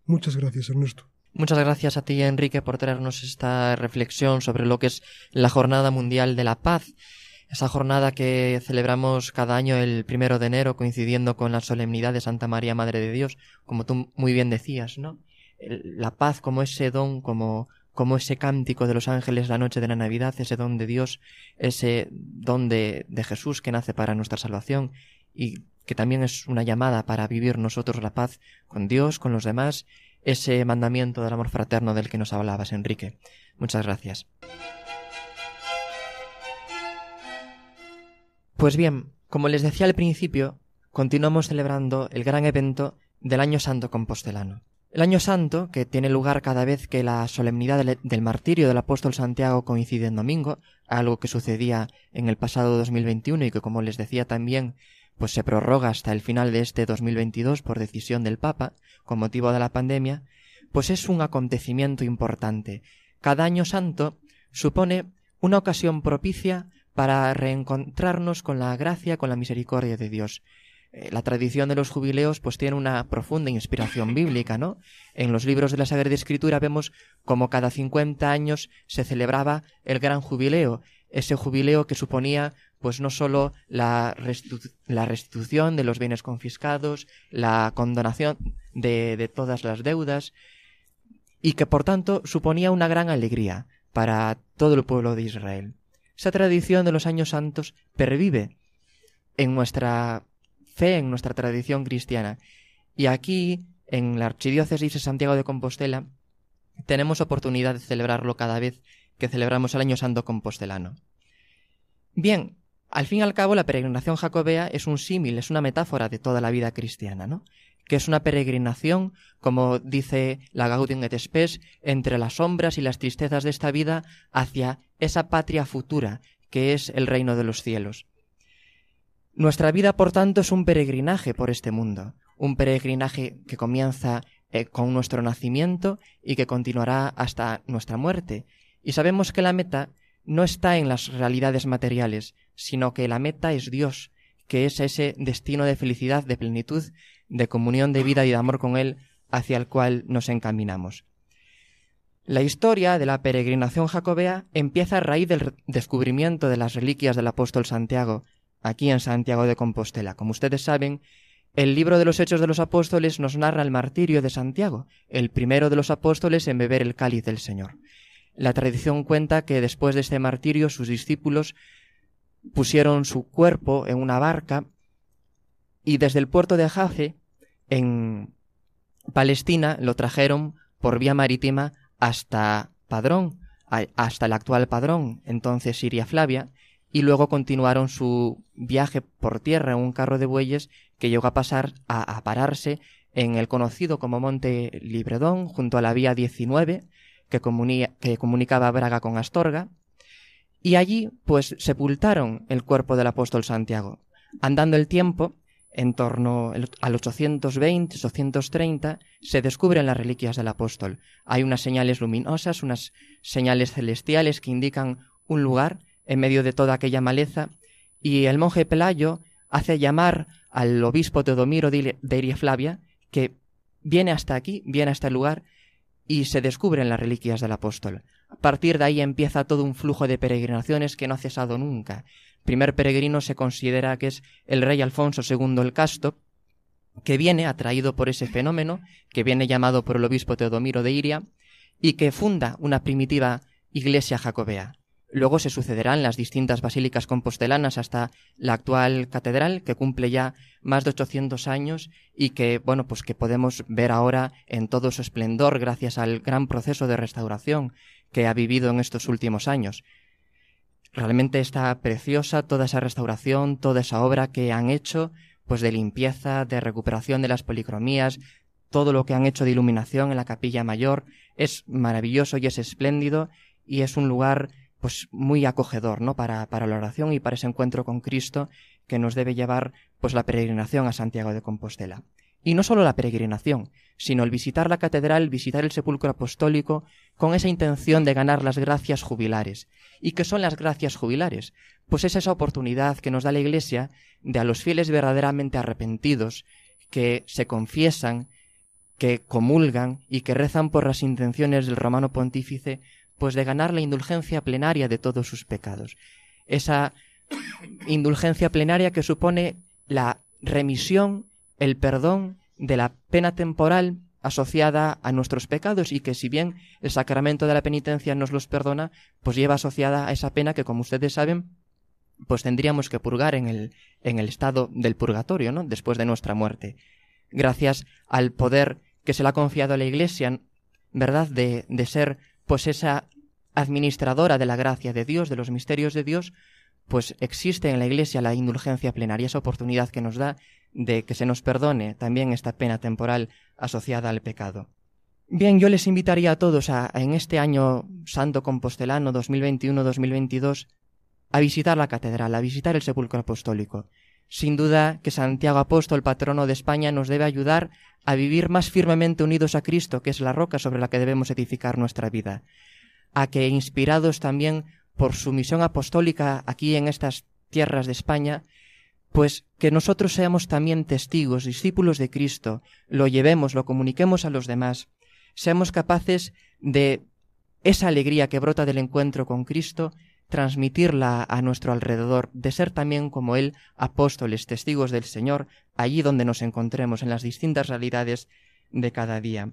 Muchas gracias, Ernesto. Muchas gracias a ti, Enrique, por traernos esta reflexión sobre lo que es la Jornada Mundial de la Paz. Esa jornada que celebramos cada año el primero de enero, coincidiendo con la solemnidad de Santa María, Madre de Dios, como tú muy bien decías, ¿no? La paz como ese don, como como ese cántico de los ángeles la noche de la Navidad, ese don de Dios, ese don de, de, Jesús que nace para nuestra salvación y que también es una llamada para vivir nosotros la paz con Dios, con los demás, ese mandamiento del amor fraterno del que nos hablabas, Enrique. Muchas gracias. Pues bien, como les decía al principio, continuamos celebrando el gran evento del Año Santo Compostelano. El año santo, que tiene lugar cada vez que la solemnidad del, martirio del apóstol Santiago coincide en domingo, algo que sucedía en el pasado 2021 y que, como les decía también, pues se prorroga hasta el final de este 2022 por decisión del Papa, con motivo de la pandemia, pues es un acontecimiento importante. Cada año santo supone una ocasión propicia para reencontrarnos con la gracia, con la misericordia de Dios. Eh, la tradición de los jubileos pues tiene una profunda inspiración bíblica, ¿no? En los libros de la Sagrada Escritura vemos como cada 50 años se celebraba el gran jubileo, ese jubileo que suponía pues no sólo la, la restitución de los bienes confiscados, la condonación de, de todas las deudas, y que por tanto suponía una gran alegría para todo el pueblo de Israel. Esa tradición de los años santos pervive en nuestra fe en nuestra tradición cristiana. Y aquí, en la Archidiócesis de Santiago de Compostela, tenemos oportunidad de celebrarlo cada vez que celebramos el Año Santo Compostelano. Bien, al fin y al cabo, la peregrinación jacobea es un símil, es una metáfora de toda la vida cristiana, ¿no? Que es una peregrinación, como dice la Gaudium et Spes, entre las sombras y las tristezas de esta vida hacia esa patria futura, que es el reino de los cielos. Nuestra vida, por tanto, es un peregrinaje por este mundo, un peregrinaje que comienza eh, con nuestro nacimiento y que continuará hasta nuestra muerte. Y sabemos que la meta no está en las realidades materiales, sino que la meta es Dios, que es ese destino de felicidad, de plenitud, de comunión de vida y de amor con Él hacia el cual nos encaminamos. La historia de la peregrinación jacobea empieza a raíz del descubrimiento de las reliquias del apóstol Santiago, aquí en Santiago de Compostela. Como ustedes saben, el libro de los Hechos de los Apóstoles nos narra el martirio de Santiago, el primero de los apóstoles en beber el cáliz del Señor. la tradición cuenta que después de este martirio sus discípulos pusieron su cuerpo en una barca y desde el puerto de Jafe, en Palestina, lo trajeron por vía marítima hasta Padrón, hasta el actual Padrón, entonces Siria Flavia, y luego continuaron su viaje por tierra en un carro de bueyes que llegó a pasar a, pararse en el conocido como Monte Libredón, junto a la vía 19, que, que comunicaba Braga con Astorga, y allí pues sepultaron el cuerpo del apóstol Santiago. Andando el tiempo, en torno al 820, 830, se descubren las reliquias del apóstol. Hay unas señales luminosas, unas señales celestiales que indican un lugar en medio de toda aquella maleza, y el monje Pelayo hace llamar al obispo Teodomiro de Iria Flavia, que viene hasta aquí, viene a este lugar, y se descubren las reliquias del apóstol. A partir de ahí empieza todo un flujo de peregrinaciones que no ha cesado nunca. El primer peregrino se considera que es el rey Alfonso II el Casto, que viene atraído por ese fenómeno, que viene llamado por el obispo Teodomiro de Iria, y que funda una primitiva iglesia jacobea. Luego se sucederán las distintas basílicas compostelanas hasta la actual catedral, que cumple ya más de 800 años y que, bueno, pues que podemos ver ahora en todo su esplendor gracias al gran proceso de restauración que ha vivido en estos últimos años. Realmente está preciosa toda esa restauración, toda esa obra que han hecho, pues de limpieza, de recuperación de las policromías, todo lo que han hecho de iluminación en la capilla mayor, es maravilloso y es espléndido y es un lugar pues muy acogedor, ¿no? Para, para la oración y para ese encuentro con Cristo que nos debe llevar pues la peregrinación a Santiago de Compostela. Y no solo la peregrinación, sino el visitar la catedral, visitar el sepulcro apostólico, con esa intención de ganar las gracias jubilares. ¿Y qué son las gracias jubilares? Pues es esa oportunidad que nos da la Iglesia de a los fieles verdaderamente arrepentidos, que se confiesan, que comulgan y que rezan por las intenciones del romano pontífice, pues de ganar la indulgencia plenaria de todos sus pecados. Esa indulgencia plenaria que supone la remisión, el perdón de la pena temporal asociada a nuestros pecados y que si bien el sacramento de la penitencia nos los perdona, pues lleva asociada a esa pena que como ustedes saben, pues tendríamos que purgar en el, en el estado del purgatorio, ¿no? Después de nuestra muerte. Gracias al poder que se le ha confiado a la Iglesia, ¿verdad? De, de ser pues esa administradora de la gracia de Dios, de los misterios de Dios, pues existe en la Iglesia la indulgencia plenaria, esa oportunidad que nos da de que se nos perdone también esta pena temporal asociada al pecado. Bien, yo les invitaría a todos a, en este año santo compostelano 2021-2022 a visitar la catedral, a visitar el sepulcro apostólico. Sin duda que Santiago Apóstol, patrono de España, nos debe ayudar a vivir más firmemente unidos a Cristo, que es la roca sobre la que debemos edificar nuestra vida, a que, inspirados también por su misión apostólica aquí en estas tierras de España, pues que nosotros seamos también testigos, discípulos de Cristo, lo llevemos, lo comuniquemos a los demás, seamos capaces de esa alegría que brota del encuentro con Cristo, transmitirla a nuestro alrededor, de ser también como Él apóstoles, testigos del Señor, allí donde nos encontremos, en las distintas realidades de cada día.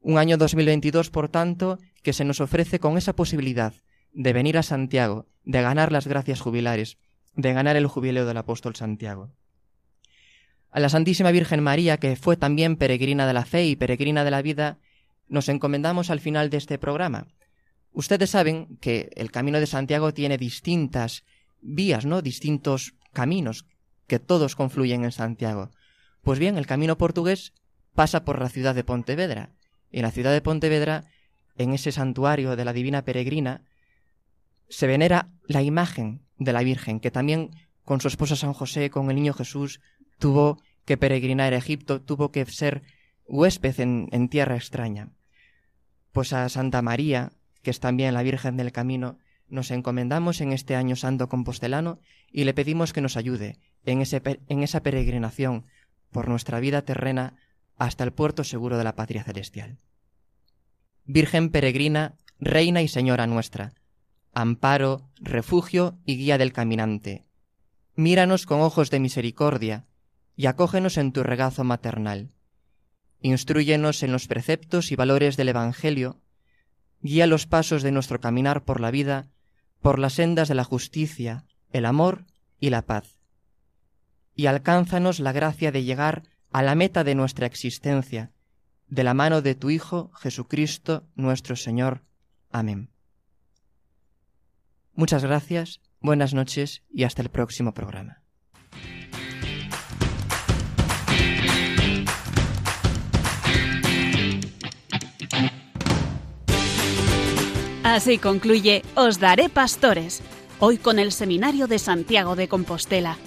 Un año 2022, por tanto, que se nos ofrece con esa posibilidad de venir a Santiago, de ganar las gracias jubilares, de ganar el jubileo del apóstol Santiago. A la Santísima Virgen María, que fue también peregrina de la fe y peregrina de la vida, nos encomendamos al final de este programa. Ustedes saben que el camino de Santiago tiene distintas vías, ¿no? Distintos caminos que todos confluyen en Santiago. Pues bien, el camino portugués pasa por la ciudad de Pontevedra. Y en la ciudad de Pontevedra, en ese santuario de la Divina Peregrina, se venera la imagen de la Virgen, que también con su esposa San José, con el niño Jesús, tuvo que peregrinar a Egipto, tuvo que ser huésped en, tierra extraña. Pues a Santa María, que es también la Virgen del Camino, nos encomendamos en este año santo compostelano y le pedimos que nos ayude en, ese, en esa peregrinación por nuestra vida terrena hasta el puerto seguro de la patria celestial. Virgen peregrina, Reina y Señora nuestra, amparo, refugio y guía del caminante, míranos con ojos de misericordia y acógenos en tu regazo maternal. Instruyenos en los preceptos y valores del Evangelio guía los pasos de nuestro caminar por la vida, por las sendas de la justicia, el amor y la paz. Y alcánzanos la gracia de llegar a la meta de nuestra existencia, de la mano de tu Hijo Jesucristo nuestro Señor. Amén. Muchas gracias, buenas noches y hasta el próximo programa. Así concluye Os Daré Pastores, hoy con el Seminario de Santiago de Compostela